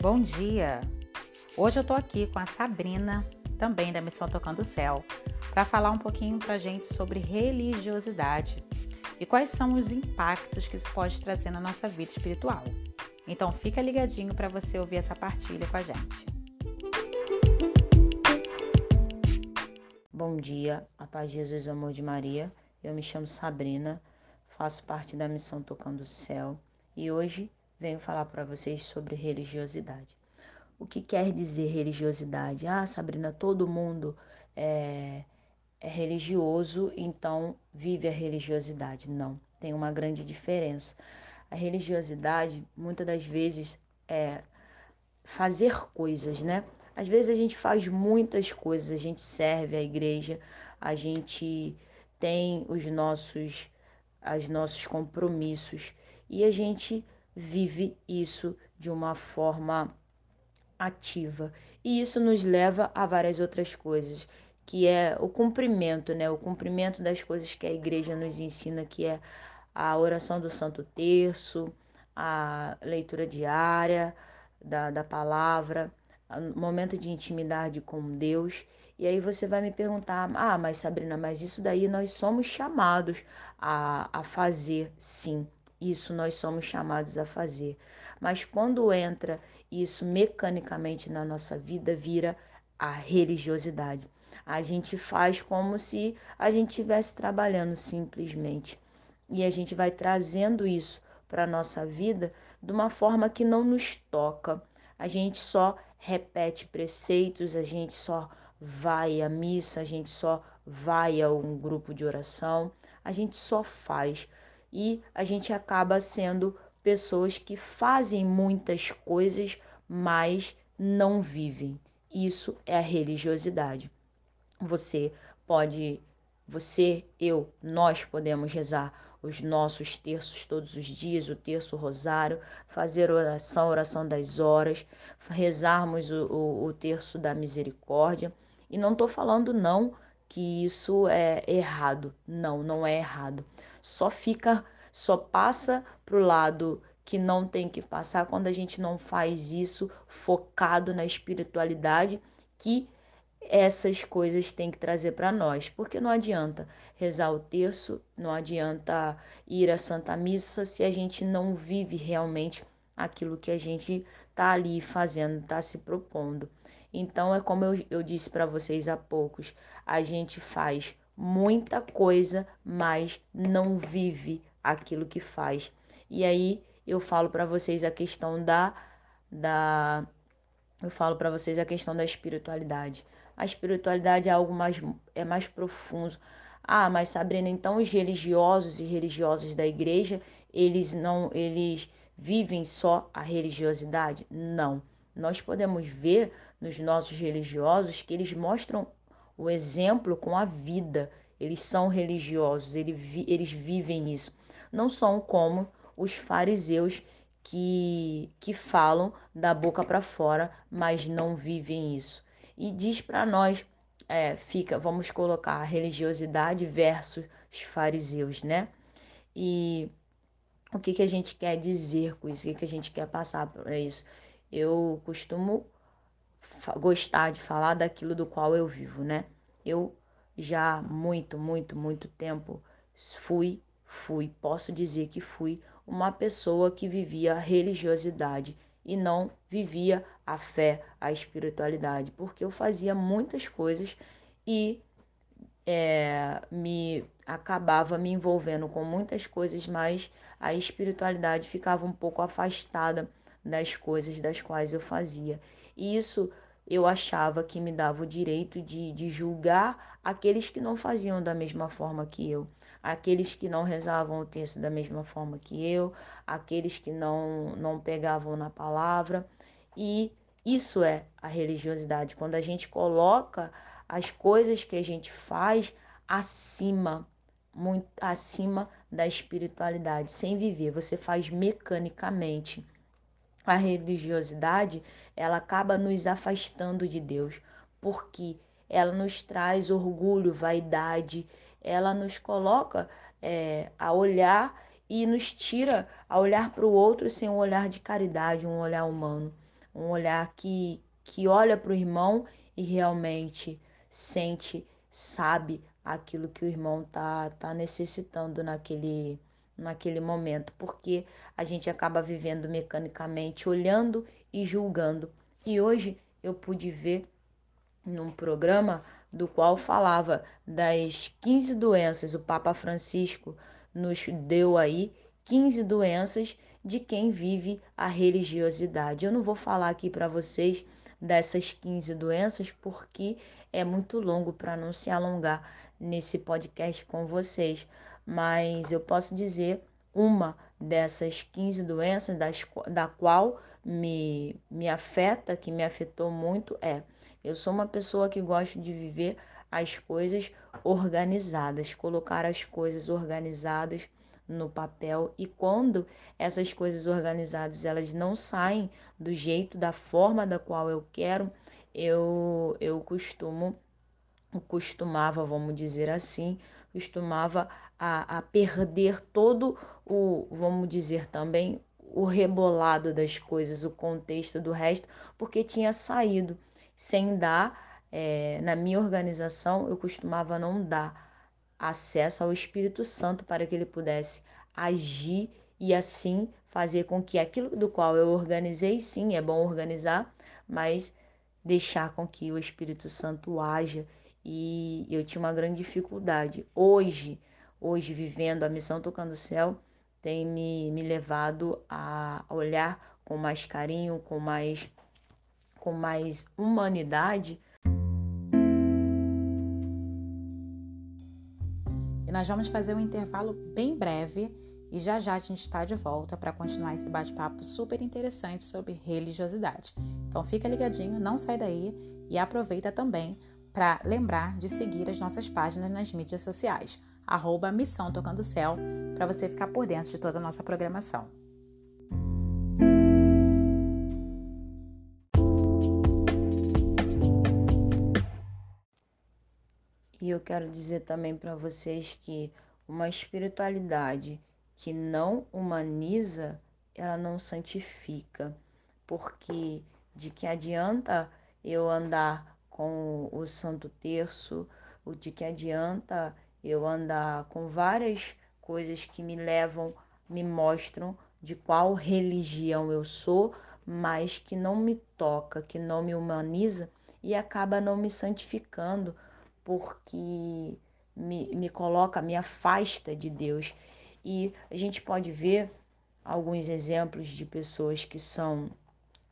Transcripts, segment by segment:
Bom dia! Hoje eu tô aqui com a Sabrina, também da Missão Tocando o Céu, para falar um pouquinho pra gente sobre religiosidade e quais são os impactos que isso pode trazer na nossa vida espiritual. Então fica ligadinho para você ouvir essa partilha com a gente. Bom dia, a paz de Jesus e o amor de Maria. Eu me chamo Sabrina, faço parte da Missão Tocando o Céu e hoje venho falar para vocês sobre religiosidade. O que quer dizer religiosidade? Ah, Sabrina, todo mundo é, é religioso, então vive a religiosidade. Não, tem uma grande diferença. A religiosidade, muitas das vezes, é fazer coisas, né? Às vezes a gente faz muitas coisas, a gente serve a igreja, a gente tem os nossos, os nossos compromissos e a gente vive isso de uma forma ativa. E isso nos leva a várias outras coisas, que é o cumprimento, né? O cumprimento das coisas que a igreja nos ensina, que é a oração do Santo Terço, a leitura diária da, da palavra, momento de intimidade com Deus. E aí você vai me perguntar: ah, mas Sabrina, mas isso daí nós somos chamados a, a fazer, sim. Isso nós somos chamados a fazer. Mas quando entra isso mecanicamente na nossa vida, vira a religiosidade. A gente faz como se a gente estivesse trabalhando simplesmente. E a gente vai trazendo isso para a nossa vida de uma forma que não nos toca. A gente só repete preceitos, a gente só vai à missa, a gente só vai a um grupo de oração, a gente só faz e a gente acaba sendo pessoas que fazem muitas coisas, mas não vivem. Isso é a religiosidade. Você pode, você, eu, nós podemos rezar os nossos terços todos os dias, o terço rosário, fazer oração, oração das horas, rezarmos o, o, o terço da misericórdia. E não estou falando não que isso é errado. Não, não é errado. Só fica, só passa pro lado que não tem que passar quando a gente não faz isso focado na espiritualidade que essas coisas têm que trazer para nós, porque não adianta rezar o terço, não adianta ir à Santa Missa se a gente não vive realmente aquilo que a gente está ali fazendo, está se propondo. Então, é como eu, eu disse para vocês há poucos: a gente faz muita coisa, mas não vive aquilo que faz. E aí eu falo para vocês a questão da, da eu falo para vocês a questão da espiritualidade. A espiritualidade é algo mais é mais profundo. Ah, mas Sabrina, então os religiosos e religiosas da igreja, eles não eles vivem só a religiosidade? Não. Nós podemos ver nos nossos religiosos que eles mostram o exemplo com a vida. Eles são religiosos, eles, vivem isso. Não são como os fariseus que, que falam da boca para fora, mas não vivem isso. E diz para nós, é, fica, vamos colocar a religiosidade versus os fariseus, né? E o que, que a gente quer dizer com isso? O que, que a gente quer passar para isso? eu costumo gostar de falar daquilo do qual eu vivo, né? Eu já muito, muito, muito tempo fui, fui, posso dizer que fui uma pessoa que vivia a religiosidade e não vivia a fé, a espiritualidade, porque eu fazia muitas coisas e é, me acabava me envolvendo com muitas coisas, mas a espiritualidade ficava um pouco afastada das coisas das quais eu fazia. E isso eu achava que me dava o direito de, de julgar aqueles que não faziam da mesma forma que eu, aqueles que não rezavam o texto da mesma forma que eu, aqueles que não, não pegavam na palavra. E isso é a religiosidade, quando a gente coloca as coisas que a gente faz acima, muito acima da espiritualidade, sem viver, você faz mecanicamente a religiosidade ela acaba nos afastando de Deus, porque ela nos traz orgulho, vaidade, ela nos coloca é, a olhar e nos tira a olhar para o outro sem um olhar de caridade, um olhar humano. um olhar que, que olha para o irmão e realmente sente, sabe aquilo que o irmão tá, tá necessitando naquele, naquele momento, porque a gente acaba vivendo mecanicamente, olhando e julgando. E hoje eu pude ver num programa do qual falava das 15 doenças, o Papa Francisco nos deu aí 15 doenças de quem vive a religiosidade. Eu não vou falar aqui para vocês dessas 15 doenças porque é muito longo para não se alongar nesse podcast com vocês, mas eu posso dizer uma dessas 15 doenças das, da qual me, me afeta, que me afetou muito, é eu sou uma pessoa que gosto de viver as coisas organizadas, colocar as coisas organizadas no papel. E quando essas coisas organizadas elas não saem do jeito da forma da qual eu quero eu eu costumo costumava vamos dizer assim costumava a, a perder todo o vamos dizer também o rebolado das coisas o contexto do resto porque tinha saído sem dar é, na minha organização eu costumava não dar acesso ao Espírito Santo para que ele pudesse agir e assim fazer com que aquilo do qual eu organizei, sim, é bom organizar, mas deixar com que o Espírito Santo haja e eu tinha uma grande dificuldade. Hoje, hoje vivendo a missão Tocando o Céu, tem me, me levado a olhar com mais carinho, com mais com mais humanidade E nós vamos fazer um intervalo bem breve e já já a gente está de volta para continuar esse bate-papo super interessante sobre religiosidade. Então fica ligadinho, não sai daí e aproveita também para lembrar de seguir as nossas páginas nas mídias sociais, arroba Missão Tocando Céu, para você ficar por dentro de toda a nossa programação. E eu quero dizer também para vocês que uma espiritualidade que não humaniza, ela não santifica. Porque de que adianta eu andar com o Santo Terço, o de que adianta eu andar com várias coisas que me levam, me mostram de qual religião eu sou, mas que não me toca, que não me humaniza e acaba não me santificando porque me, me coloca, me afasta de Deus. E a gente pode ver alguns exemplos de pessoas que são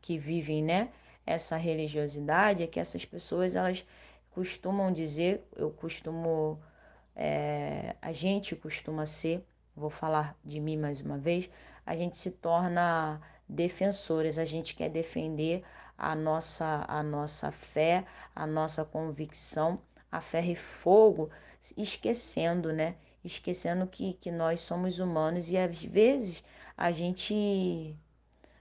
que vivem, né, essa religiosidade, é que essas pessoas elas costumam dizer, eu costumo, é, a gente costuma ser, vou falar de mim mais uma vez, a gente se torna defensores, a gente quer defender a nossa, a nossa fé, a nossa convicção a ferro e fogo, esquecendo, né? Esquecendo que, que nós somos humanos e às vezes a gente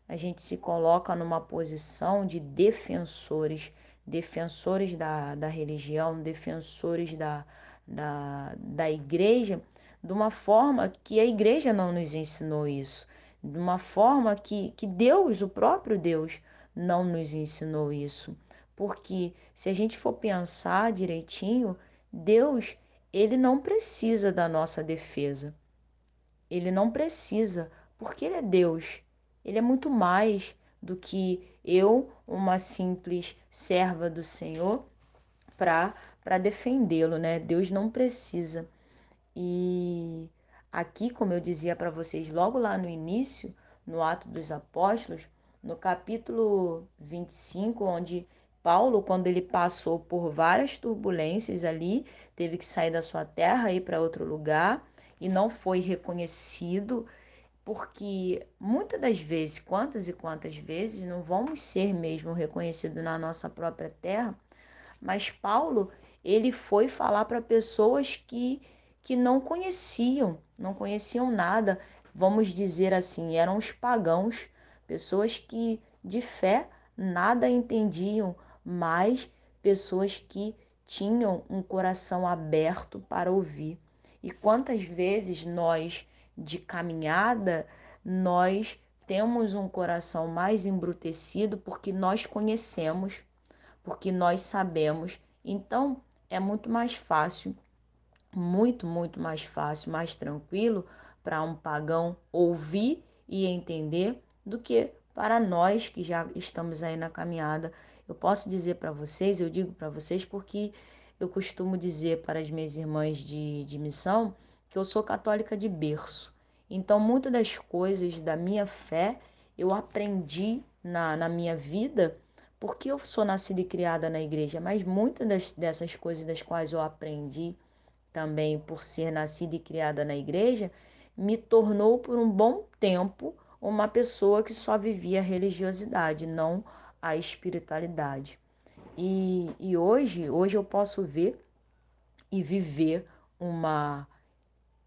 a gente se coloca numa posição de defensores, defensores da, da religião, defensores da, da, da igreja, de uma forma que a igreja não nos ensinou isso, de uma forma que, que Deus, o próprio Deus, não nos ensinou isso. Porque se a gente for pensar direitinho, Deus, ele não precisa da nossa defesa. Ele não precisa, porque ele é Deus. Ele é muito mais do que eu, uma simples serva do Senhor, para defendê-lo, né? Deus não precisa. E aqui, como eu dizia para vocês logo lá no início, no Ato dos Apóstolos, no capítulo 25, onde Paulo, quando ele passou por várias turbulências ali, teve que sair da sua terra e ir para outro lugar e não foi reconhecido, porque muitas das vezes, quantas e quantas vezes, não vamos ser mesmo reconhecidos na nossa própria terra, mas Paulo, ele foi falar para pessoas que, que não conheciam, não conheciam nada, vamos dizer assim, eram os pagãos, pessoas que de fé nada entendiam, mas pessoas que tinham um coração aberto para ouvir. E quantas vezes nós, de caminhada, nós temos um coração mais embrutecido porque nós conhecemos, porque nós sabemos. Então, é muito mais fácil, muito, muito mais fácil, mais tranquilo para um pagão ouvir e entender do que para nós que já estamos aí na caminhada. Eu posso dizer para vocês, eu digo para vocês porque eu costumo dizer para as minhas irmãs de, de missão que eu sou católica de berço. Então, muitas das coisas da minha fé eu aprendi na, na minha vida porque eu sou nascida e criada na igreja, mas muitas das, dessas coisas das quais eu aprendi também por ser nascida e criada na igreja, me tornou por um bom tempo uma pessoa que só vivia a religiosidade, não a espiritualidade. E, e hoje, hoje eu posso ver e viver uma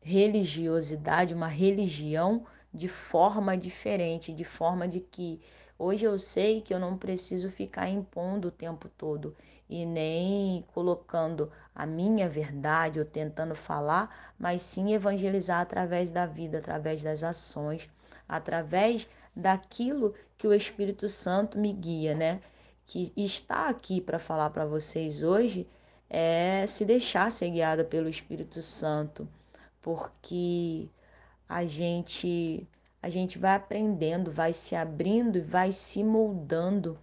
religiosidade, uma religião de forma diferente, de forma de que hoje eu sei que eu não preciso ficar impondo o tempo todo e nem colocando a minha verdade ou tentando falar, mas sim evangelizar através da vida, através das ações, através daquilo que o Espírito Santo me guia, né? Que está aqui para falar para vocês hoje é se deixar ser guiada pelo Espírito Santo, porque a gente a gente vai aprendendo, vai se abrindo e vai se moldando.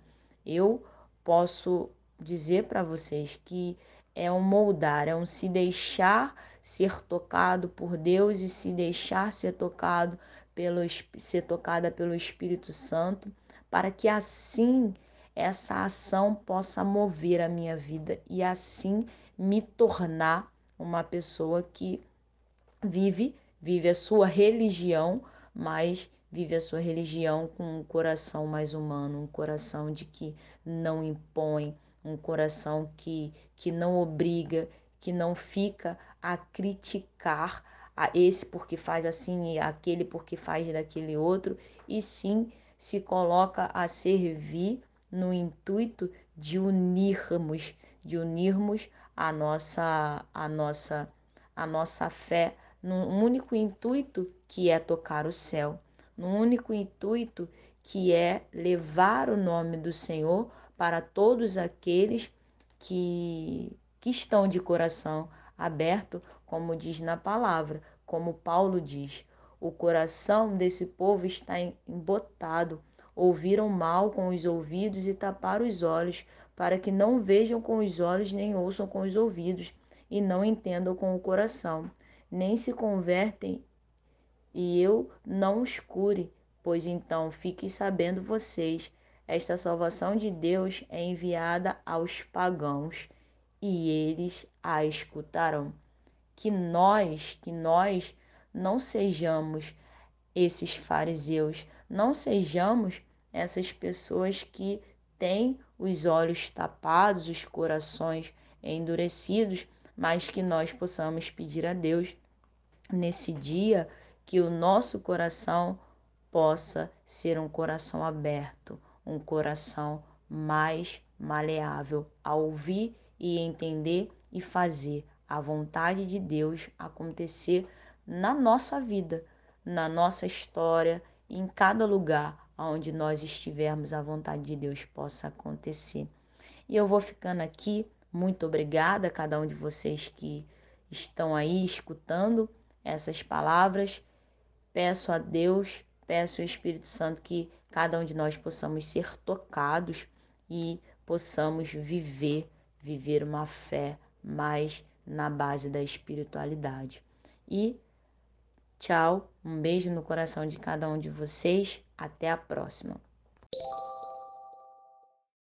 Eu posso dizer para vocês que é um moldar, é um se deixar ser tocado por Deus e se deixar ser tocado pelo ser tocada pelo Espírito Santo, para que assim essa ação possa mover a minha vida e assim me tornar uma pessoa que vive, vive a sua religião, mas vive a sua religião com um coração mais humano, um coração de que não impõe, um coração que, que não obriga, que não fica a criticar a esse porque faz assim e aquele porque faz daquele outro, e sim se coloca a servir no intuito de unirmos, de unirmos a nossa a nossa a nossa fé num único intuito que é tocar o céu, num único intuito que é levar o nome do Senhor para todos aqueles que que estão de coração aberto como diz na palavra, como Paulo diz. O coração desse povo está embotado. Ouviram mal com os ouvidos e taparam os olhos, para que não vejam com os olhos, nem ouçam com os ouvidos, e não entendam com o coração, nem se convertem, e eu não os cure. Pois então fiquem sabendo vocês, esta salvação de Deus é enviada aos pagãos, e eles a escutarão que nós, que nós não sejamos esses fariseus, não sejamos essas pessoas que têm os olhos tapados, os corações endurecidos, mas que nós possamos pedir a Deus nesse dia que o nosso coração possa ser um coração aberto, um coração mais maleável a ouvir e entender e fazer a vontade de Deus acontecer na nossa vida, na nossa história, em cada lugar onde nós estivermos, a vontade de Deus possa acontecer. E eu vou ficando aqui. Muito obrigada a cada um de vocês que estão aí escutando essas palavras. Peço a Deus, peço ao Espírito Santo que cada um de nós possamos ser tocados e possamos viver, viver uma fé mais na base da espiritualidade. E tchau, um beijo no coração de cada um de vocês, até a próxima.